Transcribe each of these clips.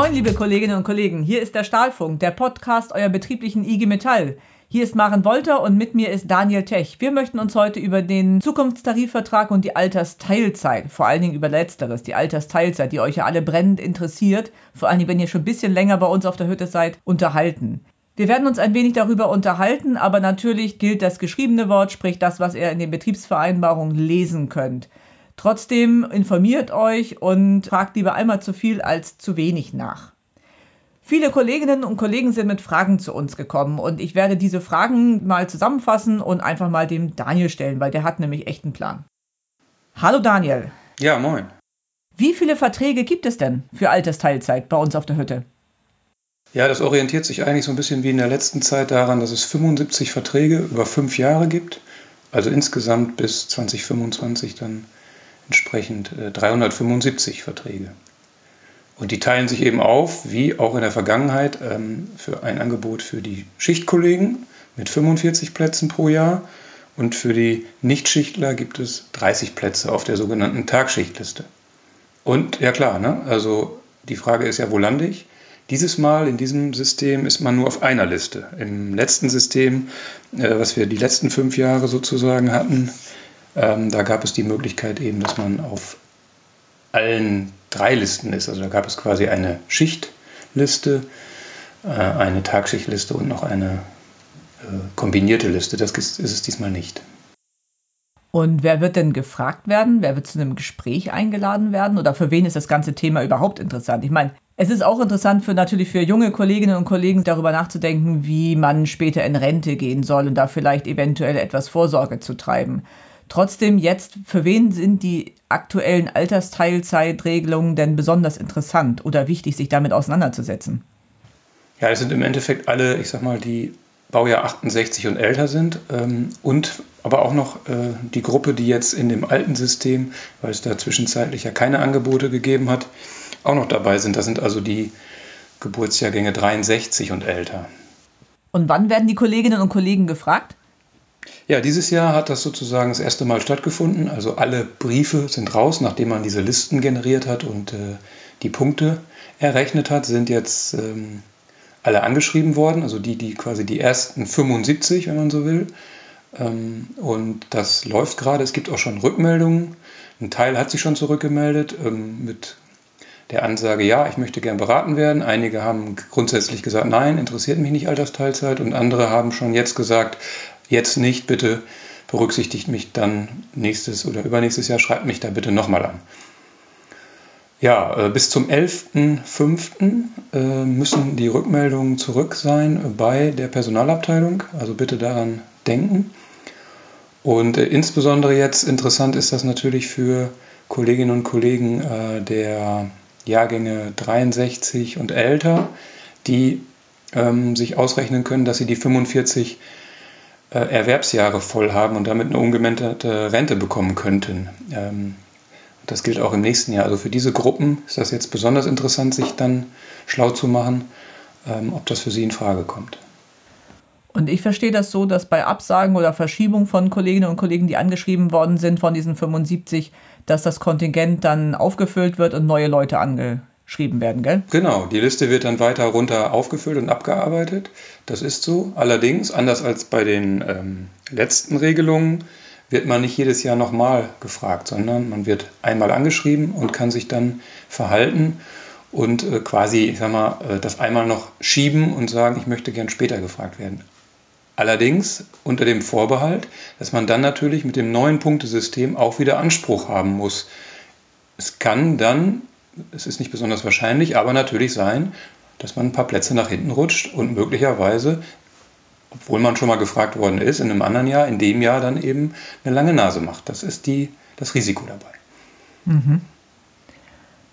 Moin, liebe Kolleginnen und Kollegen, hier ist der Stahlfunk, der Podcast eurer betrieblichen IG Metall. Hier ist Maren Wolter und mit mir ist Daniel Tech. Wir möchten uns heute über den Zukunftstarifvertrag und die Altersteilzeit, vor allen Dingen über Letzteres, die Altersteilzeit, die euch ja alle brennend interessiert, vor allen Dingen, wenn ihr schon ein bisschen länger bei uns auf der Hütte seid, unterhalten. Wir werden uns ein wenig darüber unterhalten, aber natürlich gilt das geschriebene Wort, sprich das, was ihr in den Betriebsvereinbarungen lesen könnt. Trotzdem informiert euch und fragt lieber einmal zu viel als zu wenig nach. Viele Kolleginnen und Kollegen sind mit Fragen zu uns gekommen und ich werde diese Fragen mal zusammenfassen und einfach mal dem Daniel stellen, weil der hat nämlich echt einen Plan. Hallo Daniel. Ja, moin. Wie viele Verträge gibt es denn für Altersteilzeit bei uns auf der Hütte? Ja, das orientiert sich eigentlich so ein bisschen wie in der letzten Zeit daran, dass es 75 Verträge über fünf Jahre gibt. Also insgesamt bis 2025 dann entsprechend 375 äh, Verträge. Und die teilen sich eben auf, wie auch in der Vergangenheit, ähm, für ein Angebot für die Schichtkollegen mit 45 Plätzen pro Jahr und für die Nichtschichtler gibt es 30 Plätze auf der sogenannten Tagschichtliste. Und ja klar, ne? also die Frage ist ja, wo lande ich? Dieses Mal in diesem System ist man nur auf einer Liste. Im letzten System, äh, was wir die letzten fünf Jahre sozusagen hatten, ähm, da gab es die Möglichkeit eben, dass man auf allen drei Listen ist. Also da gab es quasi eine Schichtliste, äh, eine Tagschichtliste und noch eine äh, kombinierte Liste. Das ist, ist es diesmal nicht. Und wer wird denn gefragt werden? Wer wird zu einem Gespräch eingeladen werden? Oder für wen ist das ganze Thema überhaupt interessant? Ich meine, es ist auch interessant für natürlich für junge Kolleginnen und Kollegen darüber nachzudenken, wie man später in Rente gehen soll und da vielleicht eventuell etwas Vorsorge zu treiben. Trotzdem jetzt, für wen sind die aktuellen Altersteilzeitregelungen denn besonders interessant oder wichtig, sich damit auseinanderzusetzen? Ja, es sind im Endeffekt alle, ich sag mal, die Baujahr 68 und älter sind ähm, und aber auch noch äh, die Gruppe, die jetzt in dem alten System, weil es da zwischenzeitlich ja keine Angebote gegeben hat, auch noch dabei sind. Das sind also die Geburtsjahrgänge 63 und älter. Und wann werden die Kolleginnen und Kollegen gefragt? Ja, dieses Jahr hat das sozusagen das erste Mal stattgefunden. Also alle Briefe sind raus, nachdem man diese Listen generiert hat und äh, die Punkte errechnet hat, sind jetzt ähm, alle angeschrieben worden. Also die, die quasi die ersten 75, wenn man so will. Ähm, und das läuft gerade. Es gibt auch schon Rückmeldungen. Ein Teil hat sich schon zurückgemeldet ähm, mit der Ansage, ja, ich möchte gern beraten werden. Einige haben grundsätzlich gesagt, nein, interessiert mich nicht Altersteilzeit. Und andere haben schon jetzt gesagt, jetzt nicht, bitte berücksichtigt mich dann nächstes oder übernächstes Jahr, schreibt mich da bitte nochmal an. Ja, äh, bis zum 11.05. Äh, müssen die Rückmeldungen zurück sein bei der Personalabteilung, also bitte daran denken. Und äh, insbesondere jetzt interessant ist das natürlich für Kolleginnen und Kollegen der Jahrgänge 63 und älter, die ähm, sich ausrechnen können, dass sie die 45 äh, Erwerbsjahre voll haben und damit eine ungemänderte Rente bekommen könnten. Ähm, das gilt auch im nächsten Jahr. Also für diese Gruppen ist das jetzt besonders interessant, sich dann schlau zu machen, ähm, ob das für sie in Frage kommt. Und ich verstehe das so, dass bei Absagen oder Verschiebung von Kolleginnen und Kollegen, die angeschrieben worden sind von diesen 75, dass das Kontingent dann aufgefüllt wird und neue Leute ange geschrieben werden, gell? Genau, die Liste wird dann weiter runter aufgefüllt und abgearbeitet. Das ist so. Allerdings, anders als bei den ähm, letzten Regelungen, wird man nicht jedes Jahr nochmal gefragt, sondern man wird einmal angeschrieben und kann sich dann verhalten und äh, quasi, ich sag mal, äh, das einmal noch schieben und sagen, ich möchte gern später gefragt werden. Allerdings unter dem Vorbehalt, dass man dann natürlich mit dem neuen Punktesystem auch wieder Anspruch haben muss. Es kann dann es ist nicht besonders wahrscheinlich, aber natürlich sein, dass man ein paar Plätze nach hinten rutscht und möglicherweise, obwohl man schon mal gefragt worden ist, in einem anderen Jahr, in dem Jahr dann eben eine lange Nase macht. Das ist die, das Risiko dabei. Mhm.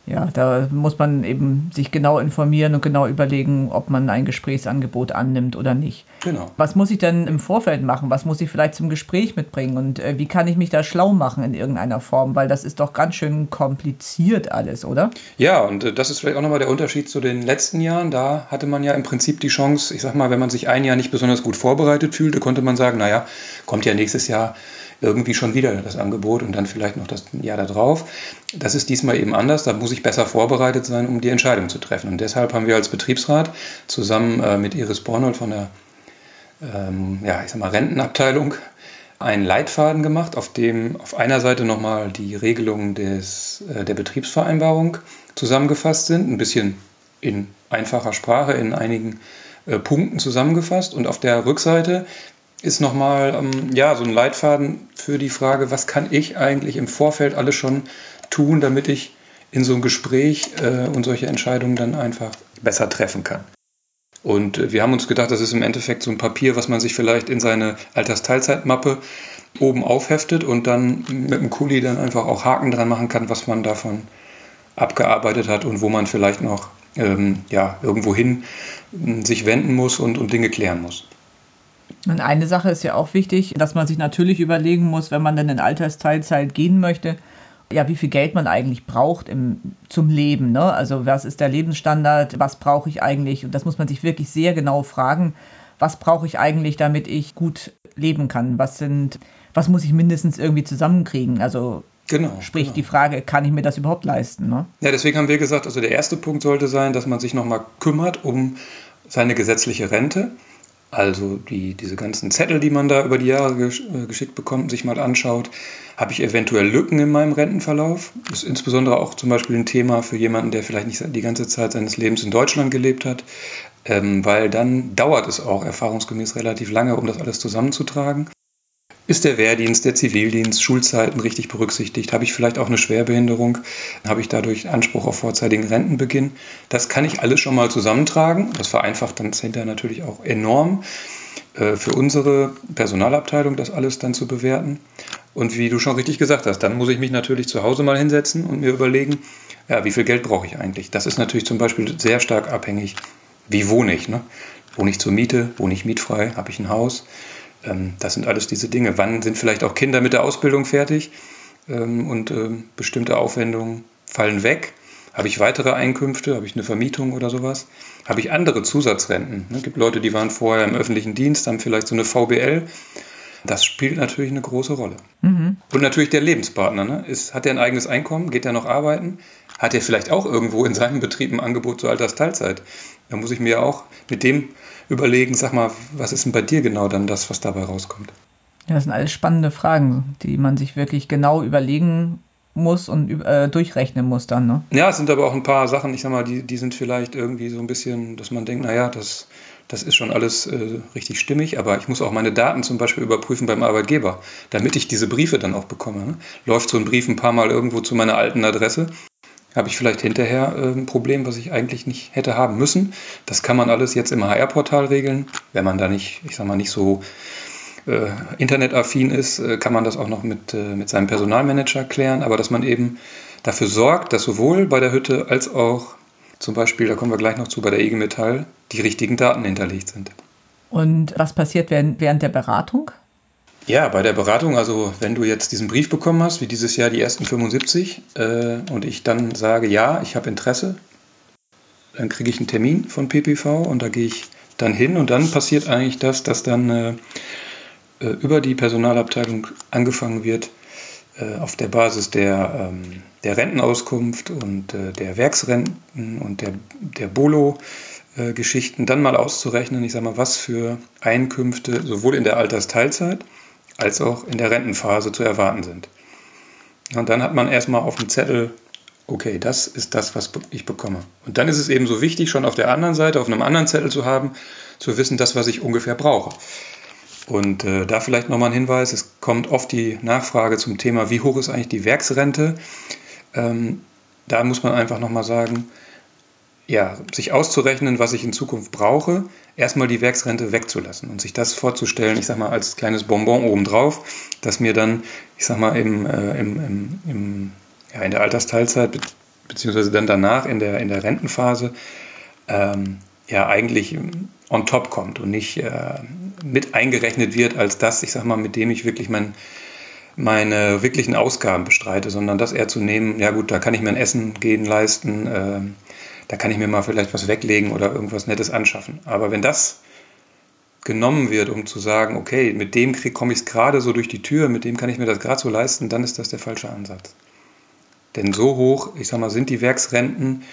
Ja, da muss man eben sich genau informieren und genau überlegen, ob man ein Gesprächsangebot annimmt oder nicht. Genau. Was muss ich denn im Vorfeld machen? Was muss ich vielleicht zum Gespräch mitbringen? Und äh, wie kann ich mich da schlau machen in irgendeiner Form? Weil das ist doch ganz schön kompliziert alles, oder? Ja, und äh, das ist vielleicht auch nochmal der Unterschied zu den letzten Jahren. Da hatte man ja im Prinzip die Chance, ich sag mal, wenn man sich ein Jahr nicht besonders gut vorbereitet fühlte, konnte man sagen, naja, kommt ja nächstes Jahr irgendwie schon wieder das Angebot und dann vielleicht noch das Jahr darauf. Das ist diesmal eben anders. Da muss ich besser vorbereitet sein, um die Entscheidung zu treffen. Und deshalb haben wir als Betriebsrat zusammen äh, mit Iris Bornold von der ähm, ja, ich sag mal, Rentenabteilung einen Leitfaden gemacht, auf dem auf einer Seite nochmal die Regelungen des, äh, der Betriebsvereinbarung zusammengefasst sind, ein bisschen in einfacher Sprache, in einigen äh, Punkten zusammengefasst. Und auf der Rückseite ist nochmal ähm, ja, so ein Leitfaden für die Frage, was kann ich eigentlich im Vorfeld alles schon tun, damit ich in so ein Gespräch äh, und solche Entscheidungen dann einfach besser treffen kann. Und äh, wir haben uns gedacht, das ist im Endeffekt so ein Papier, was man sich vielleicht in seine Altersteilzeitmappe oben aufheftet und dann mit dem Kuli dann einfach auch Haken dran machen kann, was man davon abgearbeitet hat und wo man vielleicht noch ähm, ja, irgendwohin hm, sich wenden muss und, und Dinge klären muss. Und eine Sache ist ja auch wichtig, dass man sich natürlich überlegen muss, wenn man dann in Altersteilzeit gehen möchte, ja, wie viel Geld man eigentlich braucht im, zum Leben. Ne? Also was ist der Lebensstandard, was brauche ich eigentlich? Und das muss man sich wirklich sehr genau fragen. Was brauche ich eigentlich, damit ich gut leben kann? Was sind, was muss ich mindestens irgendwie zusammenkriegen? Also Genau. Sprich genau. die Frage, kann ich mir das überhaupt leisten? Ne? Ja, deswegen haben wir gesagt, also der erste Punkt sollte sein, dass man sich nochmal kümmert um seine gesetzliche Rente. Also die, diese ganzen Zettel, die man da über die Jahre äh, geschickt bekommt, sich mal anschaut. Habe ich eventuell Lücken in meinem Rentenverlauf? Das ist insbesondere auch zum Beispiel ein Thema für jemanden, der vielleicht nicht die ganze Zeit seines Lebens in Deutschland gelebt hat, ähm, weil dann dauert es auch erfahrungsgemäß relativ lange, um das alles zusammenzutragen. Ist der Wehrdienst, der Zivildienst, Schulzeiten richtig berücksichtigt? Habe ich vielleicht auch eine Schwerbehinderung? Habe ich dadurch Anspruch auf vorzeitigen Rentenbeginn? Das kann ich alles schon mal zusammentragen. Das vereinfacht dann hinterher natürlich auch enorm äh, für unsere Personalabteilung, das alles dann zu bewerten. Und wie du schon richtig gesagt hast, dann muss ich mich natürlich zu Hause mal hinsetzen und mir überlegen, ja, wie viel Geld brauche ich eigentlich? Das ist natürlich zum Beispiel sehr stark abhängig, wie wohne ich? Ne? Wohne ich zur Miete? Wohne ich mietfrei? Habe ich ein Haus? Ähm, das sind alles diese Dinge. Wann sind vielleicht auch Kinder mit der Ausbildung fertig ähm, und ähm, bestimmte Aufwendungen fallen weg? Habe ich weitere Einkünfte? Habe ich eine Vermietung oder sowas? Habe ich andere Zusatzrenten? Es gibt Leute, die waren vorher im öffentlichen Dienst, haben vielleicht so eine VBL. Das spielt natürlich eine große Rolle. Mhm. Und natürlich der Lebenspartner. Ne? Ist, hat er ein eigenes Einkommen? Geht er noch arbeiten? Hat er vielleicht auch irgendwo in seinem Betrieb ein Angebot zur Altersteilzeit? Da muss ich mir ja auch mit dem überlegen, sag mal, was ist denn bei dir genau dann das, was dabei rauskommt? Ja, das sind alles spannende Fragen, die man sich wirklich genau überlegen muss und äh, durchrechnen muss dann. Ne? Ja, es sind aber auch ein paar Sachen, ich sag mal, die, die sind vielleicht irgendwie so ein bisschen, dass man denkt, naja, das, das ist schon alles äh, richtig stimmig, aber ich muss auch meine Daten zum Beispiel überprüfen beim Arbeitgeber, damit ich diese Briefe dann auch bekomme. Ne? Läuft so ein Brief ein paar Mal irgendwo zu meiner alten Adresse, habe ich vielleicht hinterher äh, ein Problem, was ich eigentlich nicht hätte haben müssen. Das kann man alles jetzt im HR-Portal regeln. Wenn man da nicht, ich sag mal, nicht so äh, internetaffin ist, äh, kann man das auch noch mit, äh, mit seinem Personalmanager klären. Aber dass man eben dafür sorgt, dass sowohl bei der Hütte als auch zum Beispiel, da kommen wir gleich noch zu, bei der IG Metall, die richtigen Daten hinterlegt sind. Und was passiert während der Beratung? Ja, bei der Beratung, also wenn du jetzt diesen Brief bekommen hast, wie dieses Jahr die ersten 75, äh, und ich dann sage, ja, ich habe Interesse, dann kriege ich einen Termin von PPV und da gehe ich dann hin und dann passiert eigentlich das, dass dann äh, äh, über die Personalabteilung angefangen wird, äh, auf der Basis der, ähm, der Rentenauskunft und äh, der Werksrenten und der, der Bolo Geschichten dann mal auszurechnen, ich sage mal, was für Einkünfte sowohl in der Altersteilzeit als auch in der Rentenphase zu erwarten sind. Und dann hat man erstmal auf dem Zettel, okay, das ist das, was ich bekomme. Und dann ist es eben so wichtig, schon auf der anderen Seite, auf einem anderen Zettel zu haben, zu wissen, das, was ich ungefähr brauche. Und äh, da vielleicht nochmal ein Hinweis, es kommt oft die Nachfrage zum Thema, wie hoch ist eigentlich die Werksrente? Ähm, da muss man einfach nochmal sagen, ja, sich auszurechnen, was ich in Zukunft brauche, erstmal die Werksrente wegzulassen und sich das vorzustellen, ich sag mal, als kleines Bonbon obendrauf, dass mir dann, ich sag mal, im, äh, im, im, im, ja, in der Altersteilzeit, beziehungsweise dann danach in der, in der Rentenphase, ähm, ja, eigentlich on top kommt und nicht äh, mit eingerechnet wird als das, ich sag mal, mit dem ich wirklich mein, meine wirklichen Ausgaben bestreite, sondern das eher zu nehmen, ja gut, da kann ich mir ein Essen gehen leisten, äh, da kann ich mir mal vielleicht was weglegen oder irgendwas Nettes anschaffen. Aber wenn das genommen wird, um zu sagen, okay, mit dem komme ich es gerade so durch die Tür, mit dem kann ich mir das gerade so leisten, dann ist das der falsche Ansatz. Denn so hoch, ich sag mal, sind die Werksrenten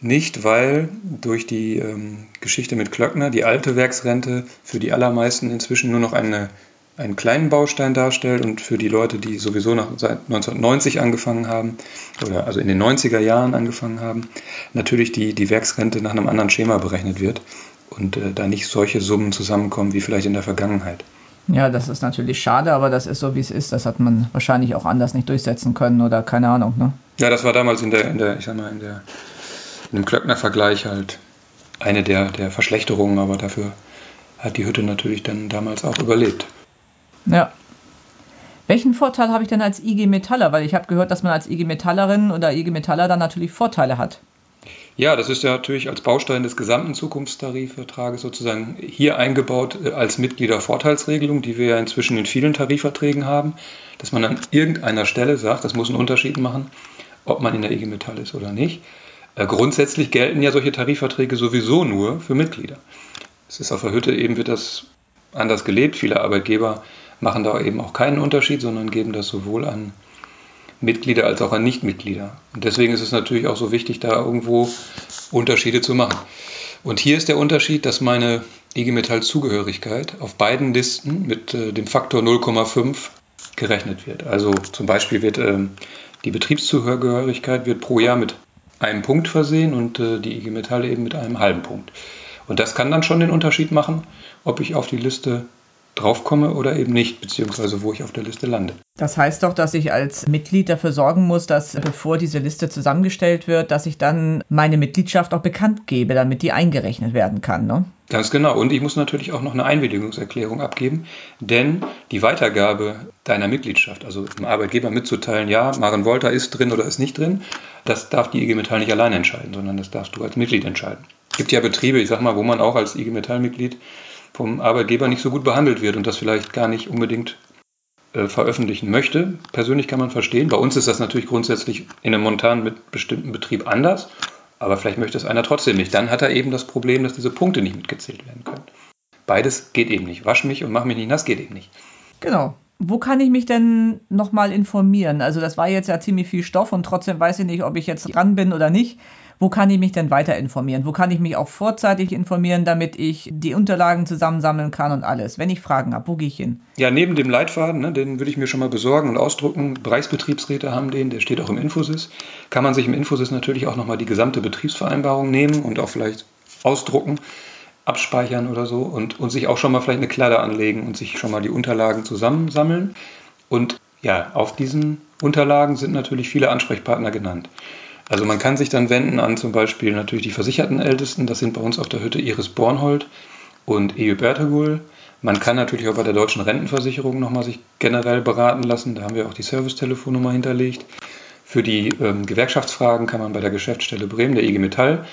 nicht, weil durch die ähm, Geschichte mit Klöckner die alte Werksrente für die allermeisten inzwischen nur noch eine, einen kleinen Baustein darstellt und für die Leute, die sowieso nach, seit 1990 angefangen haben oder also in den 90er Jahren angefangen haben, natürlich die, die Werksrente nach einem anderen Schema berechnet wird und äh, da nicht solche Summen zusammenkommen wie vielleicht in der Vergangenheit. Ja, das ist natürlich schade, aber das ist so, wie es ist. Das hat man wahrscheinlich auch anders nicht durchsetzen können oder keine Ahnung. Ne? Ja, das war damals in der, in der ich sag mal, in der in einem Klöckner-Vergleich halt eine der, der Verschlechterungen, aber dafür hat die Hütte natürlich dann damals auch überlebt. Ja. Welchen Vorteil habe ich denn als IG Metaller? Weil ich habe gehört, dass man als IG Metallerin oder IG Metaller dann natürlich Vorteile hat. Ja, das ist ja natürlich als Baustein des gesamten Zukunftstarifvertrages sozusagen hier eingebaut äh, als Mitgliedervorteilsregelung, die wir ja inzwischen in vielen Tarifverträgen haben, dass man an irgendeiner Stelle sagt, das muss einen Unterschied machen, ob man in der IG Metall ist oder nicht. Äh, grundsätzlich gelten ja solche Tarifverträge sowieso nur für Mitglieder. Es ist auf der Hütte eben wird das anders gelebt. Viele Arbeitgeber machen da eben auch keinen Unterschied, sondern geben das sowohl an Mitglieder als auch an Nichtmitglieder. Und deswegen ist es natürlich auch so wichtig, da irgendwo Unterschiede zu machen. Und hier ist der Unterschied, dass meine IG Metall Zugehörigkeit auf beiden Listen mit äh, dem Faktor 0,5 gerechnet wird. Also zum Beispiel wird äh, die Betriebszugehörigkeit wird pro Jahr mit einem Punkt versehen und äh, die IG Metall eben mit einem halben Punkt. Und das kann dann schon den Unterschied machen, ob ich auf die Liste draufkomme oder eben nicht, beziehungsweise wo ich auf der Liste lande. Das heißt doch, dass ich als Mitglied dafür sorgen muss, dass bevor diese Liste zusammengestellt wird, dass ich dann meine Mitgliedschaft auch bekannt gebe, damit die eingerechnet werden kann. Ne? Ganz genau. Und ich muss natürlich auch noch eine Einwilligungserklärung abgeben, denn die Weitergabe deiner Mitgliedschaft, also dem Arbeitgeber mitzuteilen, ja, Maren Wolter ist drin oder ist nicht drin, das darf die IG Metall nicht allein entscheiden, sondern das darfst du als Mitglied entscheiden. Es gibt ja Betriebe, ich sag mal, wo man auch als IG Metall-Mitglied vom Arbeitgeber nicht so gut behandelt wird und das vielleicht gar nicht unbedingt äh, veröffentlichen möchte. Persönlich kann man verstehen. Bei uns ist das natürlich grundsätzlich in einem Montan mit bestimmten Betrieb anders. Aber vielleicht möchte es einer trotzdem nicht. Dann hat er eben das Problem, dass diese Punkte nicht mitgezählt werden können. Beides geht eben nicht. Wasch mich und mach mich nicht nass geht eben nicht. Genau. Wo kann ich mich denn nochmal informieren? Also das war jetzt ja ziemlich viel Stoff und trotzdem weiß ich nicht, ob ich jetzt dran bin oder nicht. Wo kann ich mich denn weiter informieren? Wo kann ich mich auch vorzeitig informieren, damit ich die Unterlagen zusammensammeln kann und alles? Wenn ich Fragen habe, wo gehe ich hin? Ja, neben dem Leitfaden, ne, den würde ich mir schon mal besorgen und ausdrucken. Bereichsbetriebsräte haben den, der steht auch im Infosys. Kann man sich im Infosys natürlich auch nochmal die gesamte Betriebsvereinbarung nehmen und auch vielleicht ausdrucken abspeichern oder so und, und sich auch schon mal vielleicht eine Kladde anlegen und sich schon mal die Unterlagen zusammensammeln. Und ja, auf diesen Unterlagen sind natürlich viele Ansprechpartner genannt. Also man kann sich dann wenden an zum Beispiel natürlich die versicherten Ältesten, das sind bei uns auf der Hütte Iris Bornhold und EU Bertegul. Man kann natürlich auch bei der deutschen Rentenversicherung nochmal sich generell beraten lassen, da haben wir auch die Servicetelefonnummer hinterlegt. Für die ähm, Gewerkschaftsfragen kann man bei der Geschäftsstelle Bremen, der IG Metall,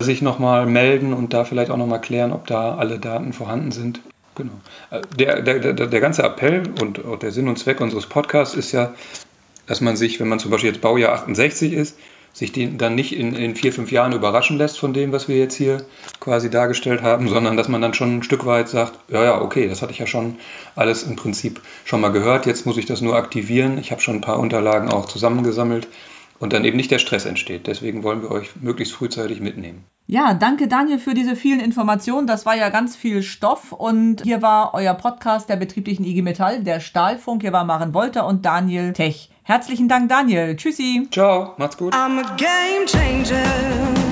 sich nochmal melden und da vielleicht auch nochmal klären, ob da alle Daten vorhanden sind. Genau. Äh, der, der, der, ganze Appell und auch der Sinn und Zweck unseres Podcasts ist ja, dass man sich, wenn man zum Beispiel jetzt Baujahr 68 ist, sich die dann nicht in, in vier, fünf Jahren überraschen lässt von dem, was wir jetzt hier quasi dargestellt haben, sondern dass man dann schon ein Stück weit sagt, ja, ja, okay, das hatte ich ja schon alles im Prinzip schon mal gehört, jetzt muss ich das nur aktivieren. Ich habe schon ein paar Unterlagen auch zusammengesammelt und dann eben nicht der Stress entsteht. Deswegen wollen wir euch möglichst frühzeitig mitnehmen. Ja, danke Daniel für diese vielen Informationen. Das war ja ganz viel Stoff und hier war euer Podcast der betrieblichen IG Metall, der Stahlfunk. Hier war Maren Wolter und Daniel Tech. Herzlichen Dank, Daniel. Tschüssi. Ciao, macht's gut. I'm a game changer.